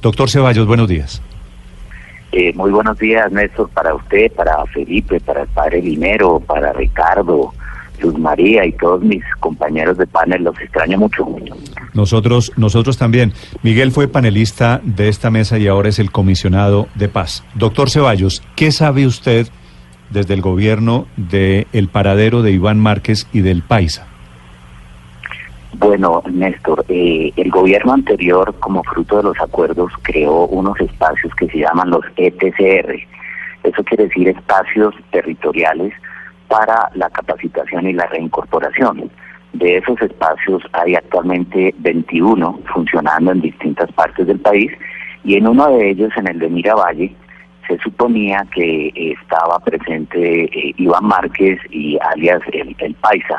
Doctor Ceballos, buenos días. Eh, muy buenos días, Néstor, para usted, para Felipe, para el padre Dinero, para Ricardo, Luz María y todos mis compañeros de panel. Los extraño mucho. Nosotros, nosotros también. Miguel fue panelista de esta mesa y ahora es el comisionado de paz. Doctor Ceballos, ¿qué sabe usted desde el gobierno del el paradero de Iván Márquez y del Paisa? Bueno, Néstor, eh, el gobierno anterior, como fruto de los acuerdos, creó unos espacios que se llaman los ETCR. Eso quiere decir espacios territoriales para la capacitación y la reincorporación. De esos espacios hay actualmente 21 funcionando en distintas partes del país y en uno de ellos, en el de Miravalle, se suponía que estaba presente eh, Iván Márquez y alias el, el Paisa.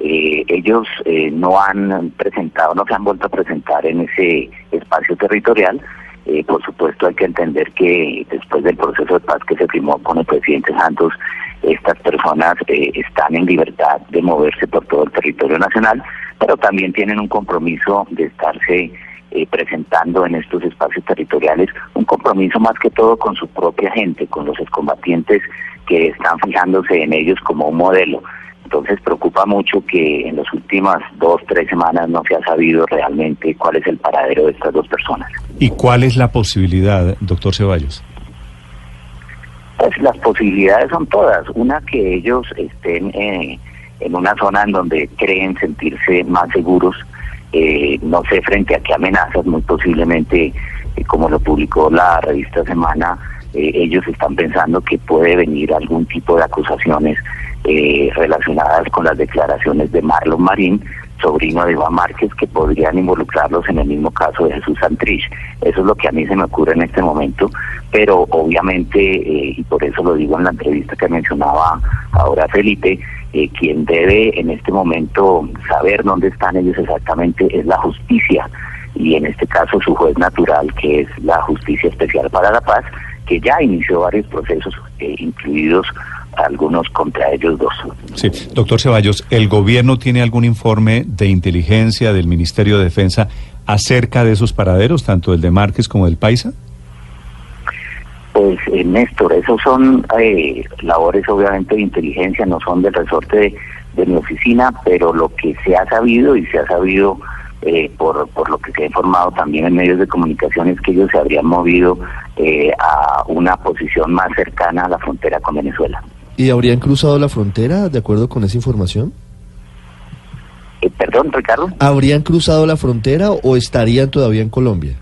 Eh, ellos eh, no han presentado, no se han vuelto a presentar en ese espacio territorial. Eh, por supuesto hay que entender que después del proceso de paz que se firmó con el presidente Santos, estas personas eh, están en libertad de moverse por todo el territorio nacional, pero también tienen un compromiso de estarse eh, presentando en estos espacios territoriales, un compromiso más que todo con su propia gente, con los excombatientes que están fijándose en ellos como un modelo. Entonces preocupa mucho que en las últimas dos, tres semanas no se ha sabido realmente cuál es el paradero de estas dos personas. ¿Y cuál es la posibilidad, doctor Ceballos? Pues las posibilidades son todas. Una, que ellos estén eh, en una zona en donde creen sentirse más seguros, eh, no sé frente a qué amenazas, muy posiblemente, eh, como lo publicó la revista Semana, eh, ellos están pensando que puede venir algún tipo de acusaciones eh, relacionadas con las declaraciones de Marlon Marín, sobrino de Iván Márquez, que podrían involucrarlos en el mismo caso de Jesús Santrich. Eso es lo que a mí se me ocurre en este momento, pero obviamente, eh, y por eso lo digo en la entrevista que mencionaba ahora Felipe, eh, quien debe en este momento saber dónde están ellos exactamente es la justicia, y en este caso su juez natural, que es la Justicia Especial para la Paz, que ya inició varios procesos, eh, incluidos algunos contra ellos dos. Sí, doctor Ceballos, ¿el gobierno tiene algún informe de inteligencia del Ministerio de Defensa acerca de esos paraderos, tanto el de Márquez como del Paisa? Pues eh, Néstor, esos son eh, labores obviamente de inteligencia, no son del resorte de, de, mi oficina, pero lo que se ha sabido y se ha sabido eh, por, por lo que se ha informado también en medios de comunicación es que ellos se habrían movido eh, a una posición más cercana a la frontera con Venezuela. ¿Y habrían cruzado la frontera de acuerdo con esa información? Eh, perdón, Ricardo. ¿Habrían cruzado la frontera o estarían todavía en Colombia?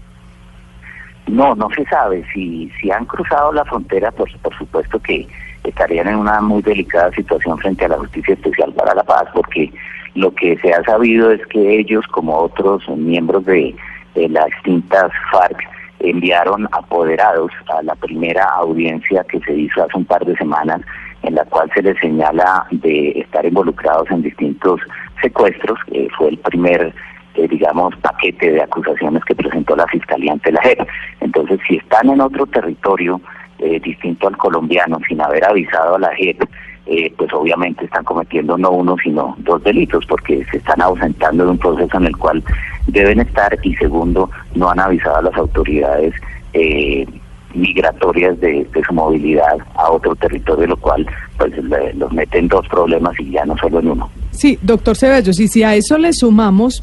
No, no se sabe. Si, si han cruzado la frontera, pues por supuesto que estarían en una muy delicada situación frente a la Justicia Especial para la Paz, porque lo que se ha sabido es que ellos, como otros miembros de, las distintas FARC, enviaron apoderados a la primera audiencia que se hizo hace un par de semanas, en la cual se les señala de estar involucrados en distintos secuestros, que fue el primer eh, digamos, paquete de acusaciones que presentó la Fiscalía ante la JEP. Entonces, si están en otro territorio eh, distinto al colombiano, sin haber avisado a la JEP, eh, pues obviamente están cometiendo no uno, sino dos delitos, porque se están ausentando de un proceso en el cual deben estar, y segundo, no han avisado a las autoridades eh, migratorias de, su movilidad a otro territorio, lo cual pues le, los mete en dos problemas y ya no solo en uno. Sí, doctor Ceballos, y si a eso le sumamos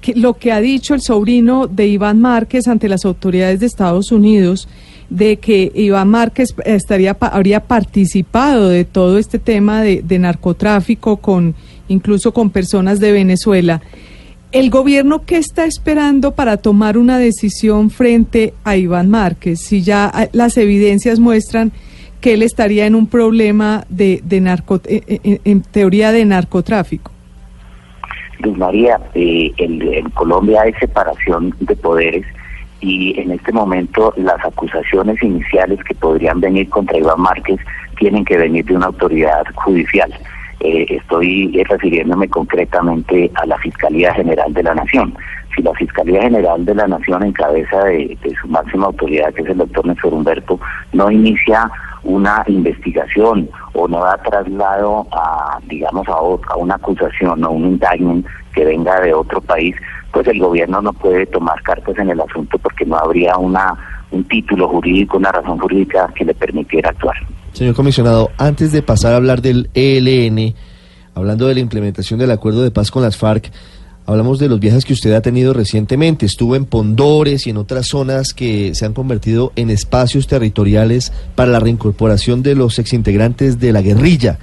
que lo que ha dicho el sobrino de Iván Márquez ante las autoridades de Estados Unidos, de que Iván Márquez estaría habría participado de todo este tema de, de narcotráfico con incluso con personas de Venezuela. ¿El gobierno qué está esperando para tomar una decisión frente a Iván Márquez? Si ya las evidencias muestran que él estaría en un problema de, de narco, en, en teoría de narcotráfico. Luz María, eh, en, Colombia hay separación de poderes y en este momento las acusaciones iniciales que podrían venir contra Iván Márquez tienen que venir de una autoridad judicial. Eh, estoy refiriéndome concretamente a la Fiscalía General de la Nación. Si la Fiscalía General de la Nación, en cabeza de, su máxima autoridad, que es el doctor Néstor Humberto, no inicia una investigación o no da traslado a, digamos, a, a una acusación o un indictment que venga de otro país, pues el gobierno no puede tomar cartas en el asunto porque no habría una un título jurídico, una razón jurídica que le permitiera actuar. Señor comisionado, antes de pasar a hablar del ELN, hablando de la implementación del acuerdo de paz con las FARC, hablamos de los viajes que usted ha tenido recientemente. Estuvo en Pondores y en otras zonas que se han convertido en espacios territoriales para la reincorporación de los exintegrantes de la guerrilla.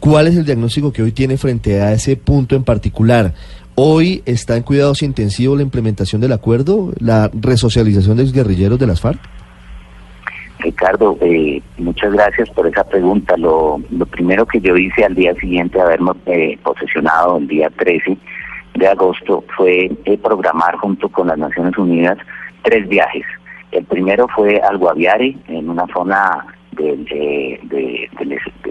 ¿Cuál es el diagnóstico que hoy tiene frente a ese punto en particular? Hoy está en cuidados intensivos la implementación del acuerdo, la resocialización de los guerrilleros de las FARC. Ricardo, eh, muchas gracias por esa pregunta. Lo, primero que yo hice al día siguiente de habernos eh, posesionado el día 13 de agosto fue eh, programar junto con las Naciones Unidas tres viajes. El primero fue al Guaviare, en una zona de, de,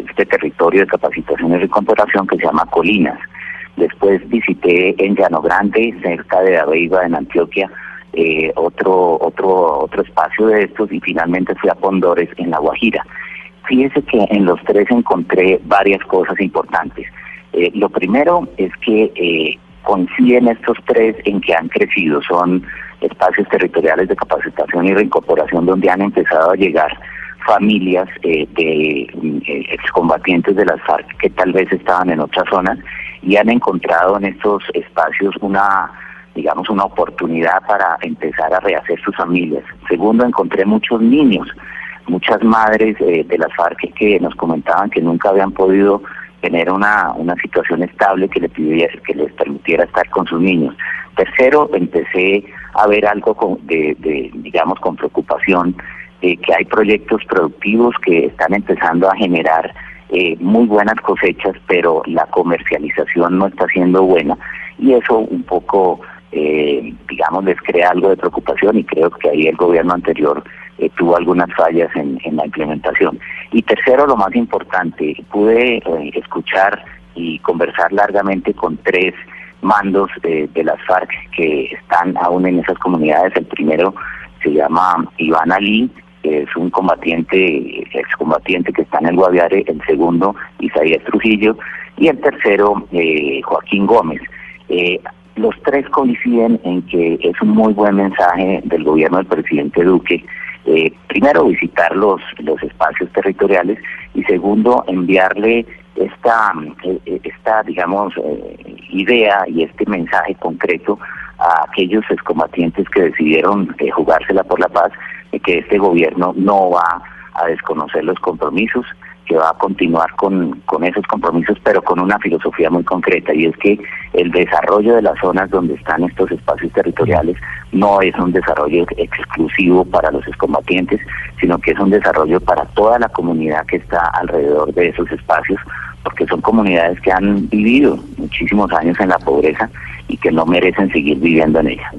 este territorio de capacitación y recuperación que se llama Colinas. Después visité en Llano Grande, cerca de Aveiva, en Antioquia, eh, otro, otro, otro espacio de estos y finalmente fui a Pondores en La Guajira. Fíjese que en los tres encontré varias cosas importantes. Eh, lo primero es que eh, coinciden estos tres en que han crecido, son espacios territoriales de capacitación y reincorporación donde han empezado a llegar familias eh, de excombatientes de las FARC que tal vez estaban en otras zonas y han encontrado en estos espacios una digamos, una oportunidad para empezar a rehacer sus familias. Segundo, encontré muchos niños, muchas madres eh, de las FARC que nos comentaban que nunca habían podido tener una, una situación estable que, le pidiera, que les permitiera estar con sus niños. Tercero, empecé a ver algo de, de, digamos, con preocupación, eh, que hay proyectos productivos que están empezando a generar eh, muy buenas cosechas, pero la comercialización no está siendo buena y eso un poco eh, digamos, les crea algo de preocupación y creo que ahí el gobierno anterior eh, tuvo algunas fallas en, la implementación. Y tercero, lo más importante, pude eh, escuchar y conversar largamente con tres mandos de, las FARC que están aún en esas comunidades. El primero se llama Iván Ali, que es un combatiente, excombatiente que está en el Guaviare. El segundo, Isaías Trujillo. Y el tercero, Joaquín Gómez. Eh, los tres coinciden en que es un muy buen mensaje del gobierno del presidente Duque. Eh, primero, visitar los, los espacios territoriales y segundo, enviarle esta, eh, esta digamos, eh, idea y este mensaje concreto a aquellos excombatientes que decidieron jugársela por la paz, que este gobierno no va a desconocer los compromisos, que va a continuar con, con esos compromisos, pero con una filosofía muy concreta, y es que el desarrollo de las zonas donde están estos espacios territoriales no es un desarrollo exclusivo para los excombatientes, sino que es un desarrollo para toda la comunidad que está alrededor de esos espacios, porque son comunidades que han vivido muchísimos años en la pobreza y que no merecen seguir viviendo en ella.